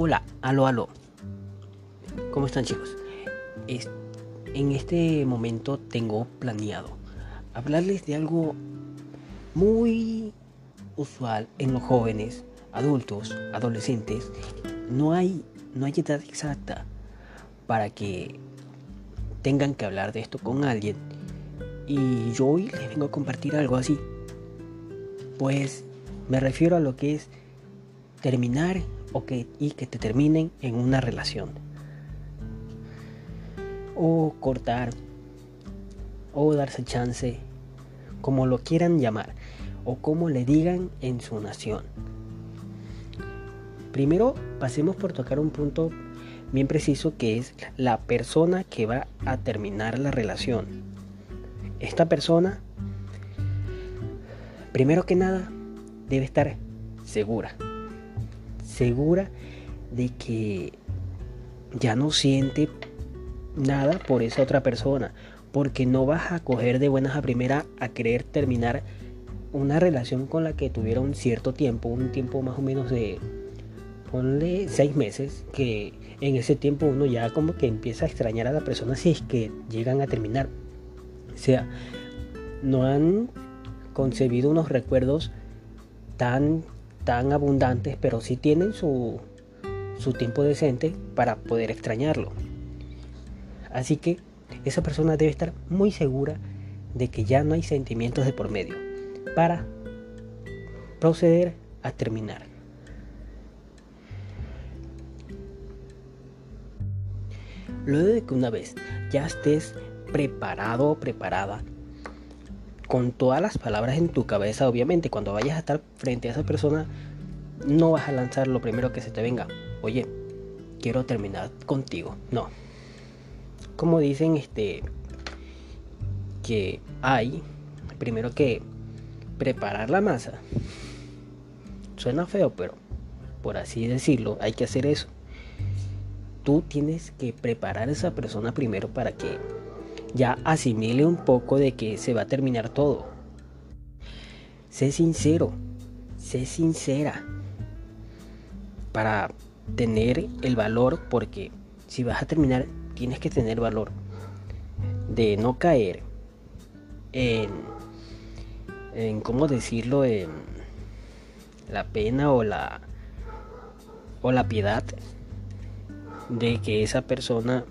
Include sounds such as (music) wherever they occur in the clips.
Hola, aló, aló. ¿Cómo están chicos? en este momento tengo planeado hablarles de algo muy usual en los jóvenes, adultos, adolescentes. No hay, no hay edad exacta para que tengan que hablar de esto con alguien. Y yo hoy les vengo a compartir algo así. Pues me refiero a lo que es terminar o que, y que te terminen en una relación. O cortar. O darse chance. Como lo quieran llamar. O como le digan en su nación. Primero pasemos por tocar un punto bien preciso que es la persona que va a terminar la relación. Esta persona, primero que nada, debe estar segura segura de que ya no siente nada por esa otra persona, porque no vas a coger de buenas a primera a querer terminar una relación con la que tuvieron un cierto tiempo, un tiempo más o menos de, ponle seis meses, que en ese tiempo uno ya como que empieza a extrañar a la persona si es que llegan a terminar. O sea, no han concebido unos recuerdos tan tan abundantes, pero sí tienen su, su tiempo decente para poder extrañarlo. Así que esa persona debe estar muy segura de que ya no hay sentimientos de por medio para proceder a terminar. Luego de que una vez ya estés preparado o preparada con todas las palabras en tu cabeza, obviamente, cuando vayas a estar frente a esa persona, no vas a lanzar lo primero que se te venga. Oye, quiero terminar contigo. No. Como dicen, este, que hay, primero que preparar la masa. Suena feo, pero por así decirlo, hay que hacer eso. Tú tienes que preparar a esa persona primero para que ya asimile un poco de que se va a terminar todo. Sé sincero, sé sincera para tener el valor, porque si vas a terminar, tienes que tener valor de no caer en, en ¿cómo decirlo?, en la pena o la, o la piedad de que esa persona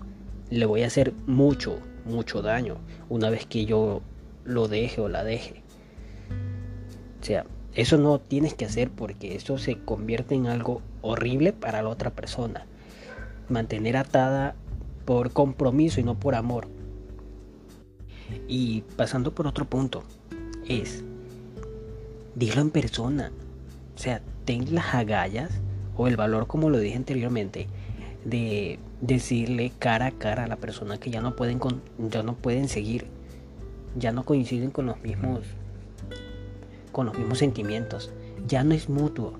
le voy a hacer mucho, mucho daño una vez que yo lo deje o la deje. O sea, eso no tienes que hacer porque eso se convierte en algo horrible para la otra persona. Mantener atada por compromiso y no por amor. Y pasando por otro punto, es, dilo en persona. O sea, ten las agallas o el valor, como lo dije anteriormente, de decirle cara a cara a la persona que ya no pueden con, ya no pueden seguir, ya no coinciden con los mismos con los mismos sentimientos, ya no es mutuo.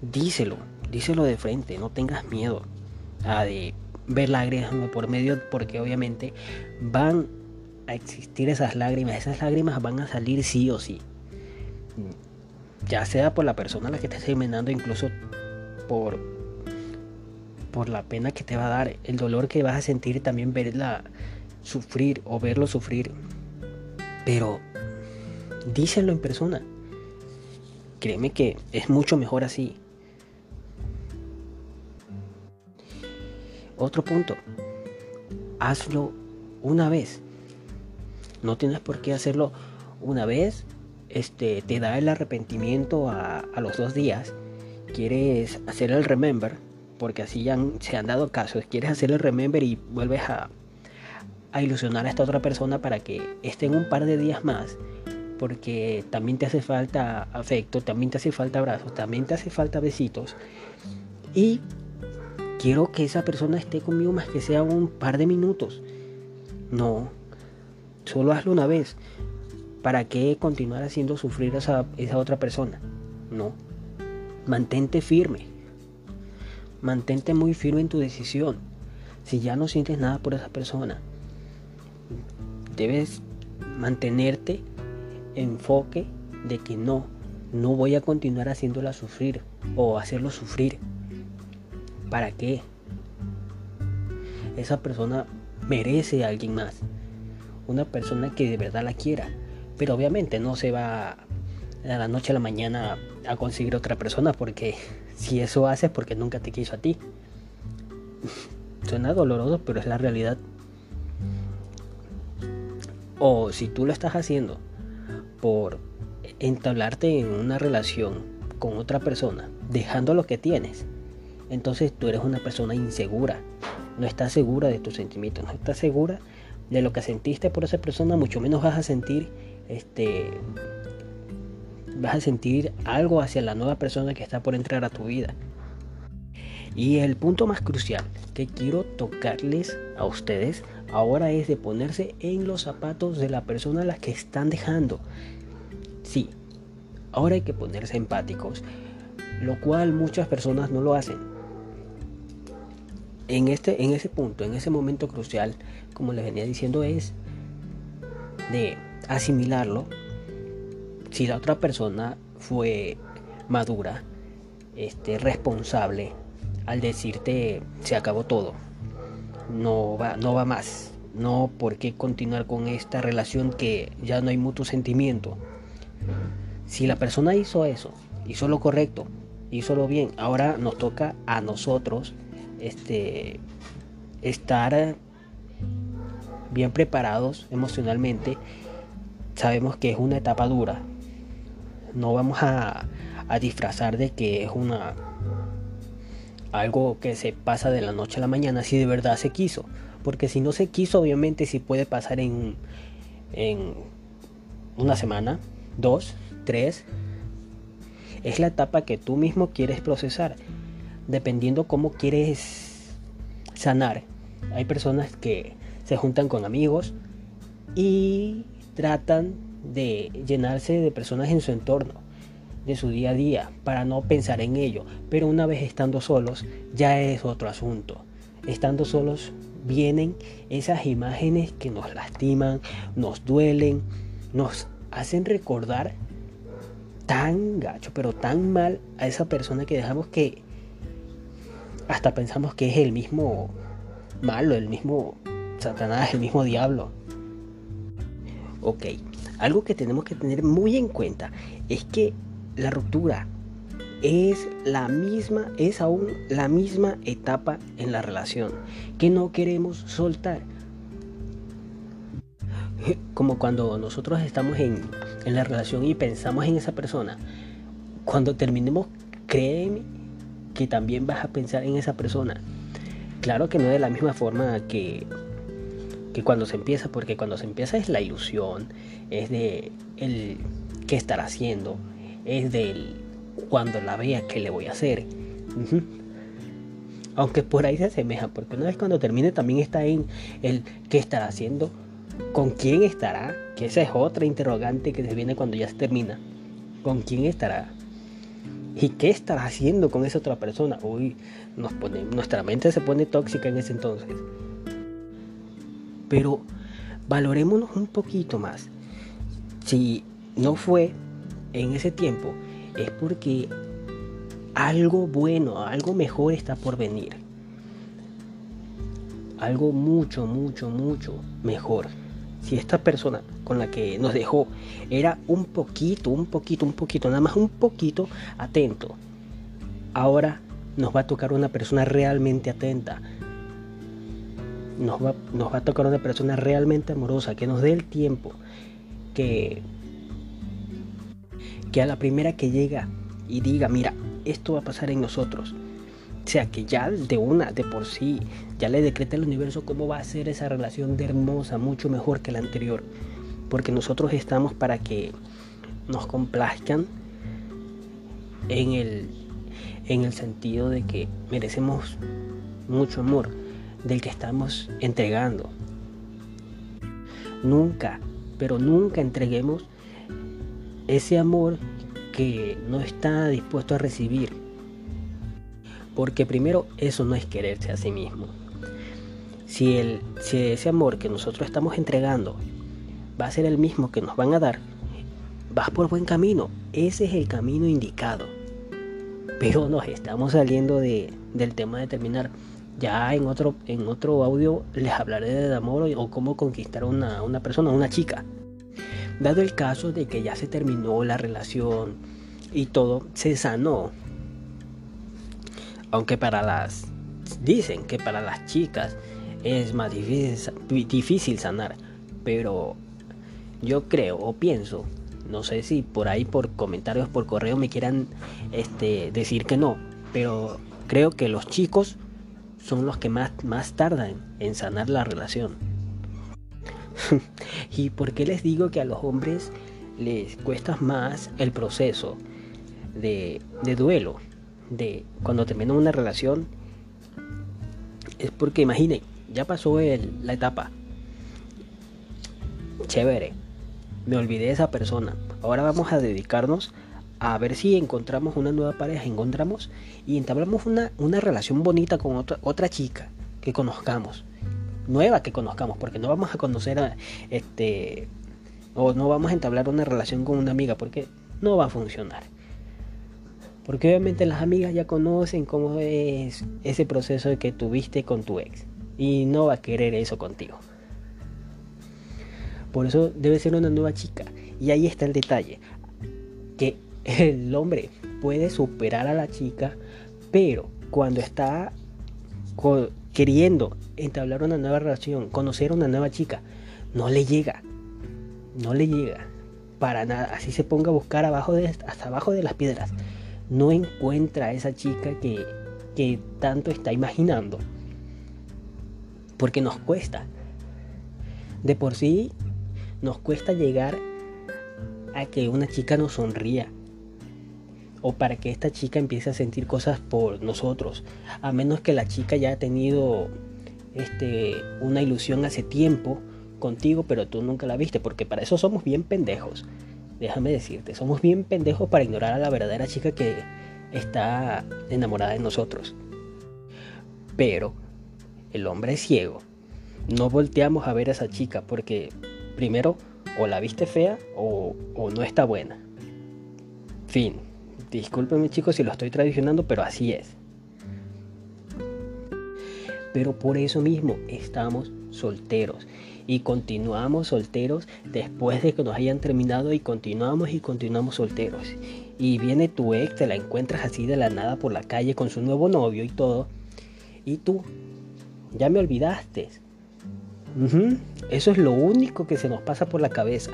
Díselo, díselo de frente, no tengas miedo a de ver lágrimas por medio porque obviamente van a existir esas lágrimas, esas lágrimas van a salir sí o sí. Ya sea por la persona a la que estés terminando, incluso por por la pena que te va a dar, el dolor que vas a sentir, también verla sufrir o verlo sufrir. Pero díselo en persona. Créeme que es mucho mejor así. Otro punto. Hazlo una vez. No tienes por qué hacerlo una vez. Este te da el arrepentimiento a, a los dos días. Quieres hacer el remember porque así se han dado casos. Quieres hacerle remember y vuelves a, ilusionar a esta otra persona para que estén un par de días más, porque también te hace falta afecto, también te hace falta abrazos, también te hace falta besitos. Y quiero que esa persona esté conmigo más que sea un par de minutos. No, solo hazlo una vez. ¿Para qué continuar haciendo sufrir a esa otra persona? No. Mantente firme. Mantente muy firme en tu decisión. Si ya no sientes nada por esa persona, debes mantenerte enfoque de que no, no voy a continuar haciéndola sufrir o hacerlo sufrir. ¿Para qué? Esa persona merece a alguien más. Una persona que de verdad la quiera. Pero obviamente no se va a la noche a la mañana a conseguir otra persona porque si eso hace es porque nunca te quiso a ti. (laughs) Suena doloroso, pero es la realidad. O si tú lo estás haciendo por entablarte en una relación con otra persona, dejando lo que tienes, entonces tú eres una persona insegura. No estás segura de tus sentimientos, no estás segura de lo que sentiste por esa persona, mucho menos vas a sentir este vas a sentir algo hacia la nueva persona que está por entrar a tu vida. Y el punto más crucial que quiero tocarles a ustedes ahora es de ponerse en los zapatos de la persona a la que están dejando. Sí, ahora hay que ponerse empáticos, lo cual muchas personas no lo hacen. En, este, en ese punto, en ese momento crucial, como les venía diciendo, es de asimilarlo. Si la otra persona fue madura, este, responsable, al decirte se acabó todo, no va, no va más, no por qué continuar con esta relación que ya no hay mutuo sentimiento. Si la persona hizo eso, hizo lo correcto, hizo lo bien, ahora nos toca a nosotros este, estar bien preparados emocionalmente. Sabemos que es una etapa dura. No vamos a, a disfrazar de que es una algo que se pasa de la noche a la mañana si de verdad se quiso. Porque si no se quiso, obviamente sí puede pasar en, en una semana, dos, tres. Es la etapa que tú mismo quieres procesar, dependiendo cómo quieres sanar. Hay personas que se juntan con amigos y tratan de llenarse de personas en su entorno de su día a día para no pensar en ello. Pero una vez estando solos ya es otro asunto. Estando solos vienen esas imágenes que nos lastiman, nos duelen, nos hacen recordar tan gacho, pero tan mal a esa persona que dejamos que hasta pensamos que es el mismo malo, el mismo Satanás, el mismo diablo. Ok, algo que tenemos que tener muy en cuenta es que la ruptura es la misma, es aún la misma etapa en la relación que no queremos soltar. (laughs) Como cuando nosotros estamos en, en la relación y pensamos en esa persona, cuando terminemos, créeme que también vas a pensar en esa persona. Claro que no de la misma forma que, que cuando se empieza, porque cuando se empieza es la ilusión, es de el qué estar haciendo, es del cuando la vea qué le voy a hacer. Aunque por ahí se asemeja, porque una vez cuando termine también está en el qué estará haciendo, con quién estará, que esa es otra interrogante que se viene cuando ya se termina. ¿Con quién estará? ¿Y qué estará haciendo con esa otra persona? Uy, nos pone, nuestra mente se pone tóxica en ese entonces. Pero valorémonos un poquito más. Si no fue en ese tiempo es porque algo bueno, algo mejor está por venir. Algo mucho, mucho, mucho mejor. Si esta persona con la que nos dejó era un poquito, un poquito, un poquito, nada más un poquito atento, ahora nos va a tocar una persona realmente atenta. Nos va, nos va a tocar una persona realmente amorosa, que nos dé el tiempo, que que a la primera que llega y diga, mira, esto va a pasar en nosotros, o sea, que ya de una, de por sí, ya le decreta el universo cómo va a ser esa relación de hermosa, mucho mejor que la anterior, porque nosotros estamos para que nos complazcan en el, en el sentido de que merecemos mucho amor del que estamos entregando. Nunca, pero nunca entreguemos ese amor que no está dispuesto a recibir. Porque primero eso no es quererse a sí mismo. Si, el, si ese amor que nosotros estamos entregando va a ser el mismo que nos van a dar, vas por buen camino, ese es el camino indicado. Pero nos estamos saliendo de, del tema de terminar. Ya en otro, en otro audio les hablaré de amor o cómo conquistar a una, una persona, una chica. Dado el caso de que ya se terminó la relación y todo se sanó. Aunque para las... Dicen que para las chicas es más difícil, difícil sanar. Pero yo creo o pienso, no sé si por ahí por comentarios por correo me quieran este, decir que no, pero creo que los chicos son los que más, más tardan en sanar la relación. (laughs) ¿Y por qué les digo que a los hombres les cuesta más el proceso de, de duelo? De cuando terminan una relación. Es porque imaginen, ya pasó la etapa. Chévere. Me olvidé de esa persona. Ahora vamos a dedicarnos a ver si encontramos una nueva pareja, encontramos y entablamos una, una relación bonita con otra, otra chica que conozcamos, nueva que conozcamos, porque no vamos a conocer a este o no vamos a entablar una relación con una amiga porque no va a funcionar. Porque obviamente las amigas ya conocen cómo es ese proceso que tuviste con tu ex y no va a querer eso contigo. Por eso debe ser una nueva chica. Y ahí está el detalle. El hombre puede superar a la chica, pero cuando está queriendo entablar una nueva relación, conocer a una nueva chica, no le llega. No le llega. Para nada. Así se ponga a buscar abajo de, hasta abajo de las piedras. No encuentra a esa chica que, que tanto está imaginando porque nos cuesta. De por sí nos cuesta llegar a que una chica nos sonría o para que esta chica empiece a sentir cosas por nosotros, a menos que la chica ya ha tenido este una ilusión hace tiempo contigo, pero tú nunca la viste, porque para eso somos bien pendejos. Déjame decirte, somos bien pendejos para ignorar a la verdadera chica que está enamorada de nosotros. Pero el hombre es ciego. No volteamos a ver a esa chica porque primero o la viste fea o, no está buena. Fin. Discúlpenme chicos si lo estoy tradicionando, pero así es. Pero por eso mismo estamos solteros y continuamos solteros después de que nos hayan terminado y continuamos y continuamos solteros. Y viene tu ex, te la encuentras así de la nada por la calle con su nuevo novio y todo. Y tú ya me olvidaste. Eso es lo único que se nos pasa por la cabeza.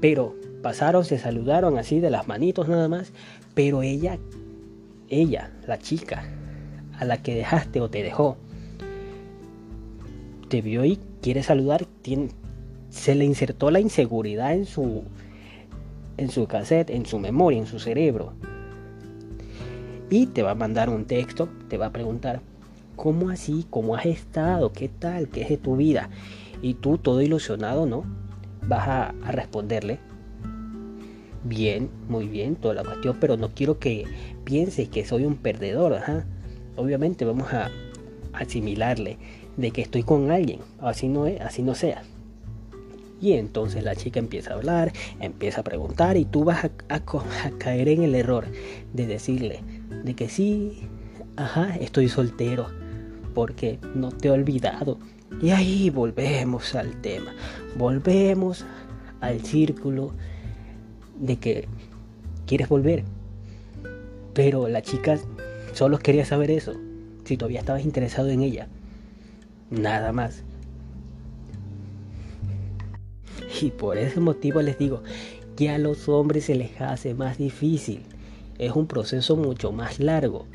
Pero pasaron, se saludaron así de las manitos nada más. Pero ella, ella, la chica a la que dejaste o te dejó, te vio y quiere saludar, se le insertó la inseguridad en su, en su cassette, en su memoria, en su cerebro. Y te va a mandar un texto, te va a preguntar, ¿Cómo así? ¿Cómo has estado? ¿Qué tal? ¿Qué es de tu vida? Y tú, todo ilusionado, ¿no? Vas a, responderle. Bien, muy bien, toda la cuestión, pero no quiero que pienses que soy un perdedor. Obviamente vamos a asimilarle de que estoy con alguien. Así no es, así no sea. Y entonces la chica empieza a hablar, empieza a preguntar y tú vas a, a, caer en el error de decirle de que sí, ajá, estoy soltero porque no te he olvidado. Y ahí volvemos al tema, volvemos al círculo de que quieres volver. Pero la chica solo quería saber eso, si todavía estabas interesado en ella. Nada más. Y por ese motivo les digo que a los hombres se les hace más difícil. Es un proceso mucho más largo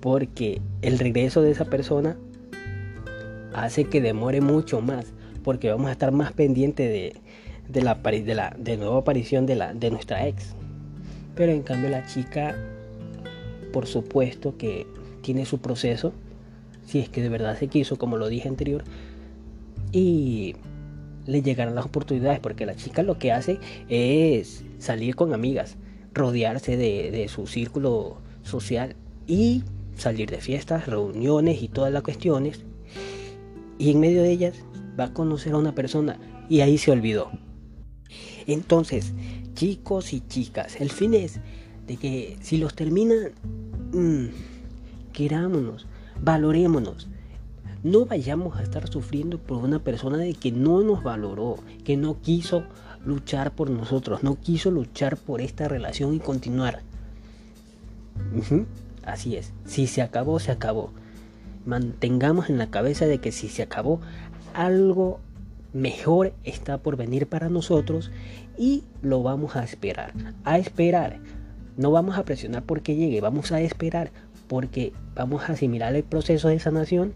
porque el regreso de esa persona hace que demore mucho más, porque vamos a estar más pendientes de, de, la, de, la, de nueva aparición de, la, de nuestra ex. Pero en cambio la chica, por supuesto que tiene su proceso, si es que de verdad se quiso, como lo dije anterior, y le llegarán las oportunidades, porque la chica lo que hace es salir con amigas, rodearse de, de su círculo social y salir de fiestas, reuniones y todas las cuestiones. Y en medio de ellas va a conocer a una persona y ahí se olvidó. Entonces, chicos y chicas, el fin es de que si los terminan, mmm, querámonos, valorémonos. No vayamos a estar sufriendo por una persona de que no nos valoró, que no quiso luchar por nosotros, no quiso luchar por esta relación y continuar. Así es, si se acabó, se acabó. Mantengamos en la cabeza de que si se acabó, algo mejor está por venir para nosotros y lo vamos a esperar. A esperar. No vamos a presionar porque llegue, vamos a esperar porque vamos a asimilar el proceso de sanación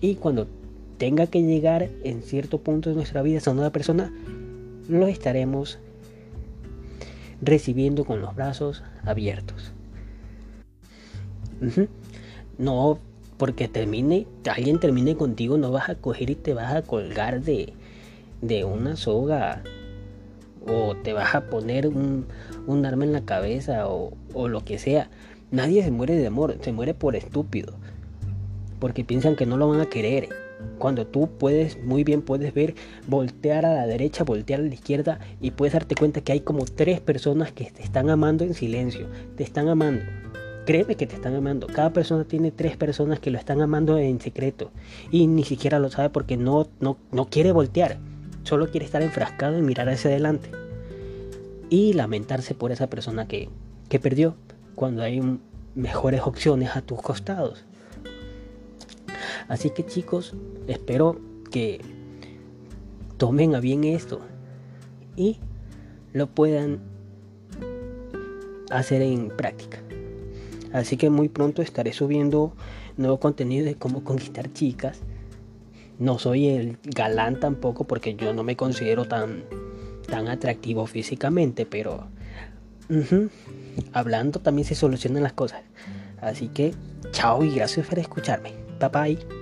y cuando tenga que llegar en cierto punto de nuestra vida a una persona, lo estaremos recibiendo con los brazos abiertos. No porque termine, alguien termine contigo, no vas a coger y te vas a colgar de, de una soga o te vas a poner un, un arma en la cabeza o, o, lo que sea. Nadie se muere de amor, se muere por estúpido. Porque piensan que no lo van a querer. Cuando tú puedes, muy bien puedes ver, voltear a la derecha, voltear a la izquierda y puedes darte cuenta que hay como tres personas que te están amando en silencio. Te están amando. Créeme que te están amando. Cada persona tiene tres personas que lo están amando en secreto. Y ni siquiera lo sabe porque no, no, no quiere voltear. Solo quiere estar enfrascado y mirar hacia adelante. Y lamentarse por esa persona que, que perdió. Cuando hay mejores opciones a tus costados. Así que chicos, espero que tomen a bien esto. Y lo puedan hacer en práctica. Así que muy pronto estaré subiendo nuevo contenido de cómo conquistar chicas. No soy el galán tampoco porque yo no me considero tan, tan atractivo físicamente, pero hablando también se solucionan las cosas. Así que chao y gracias por escucharme. Bye bye.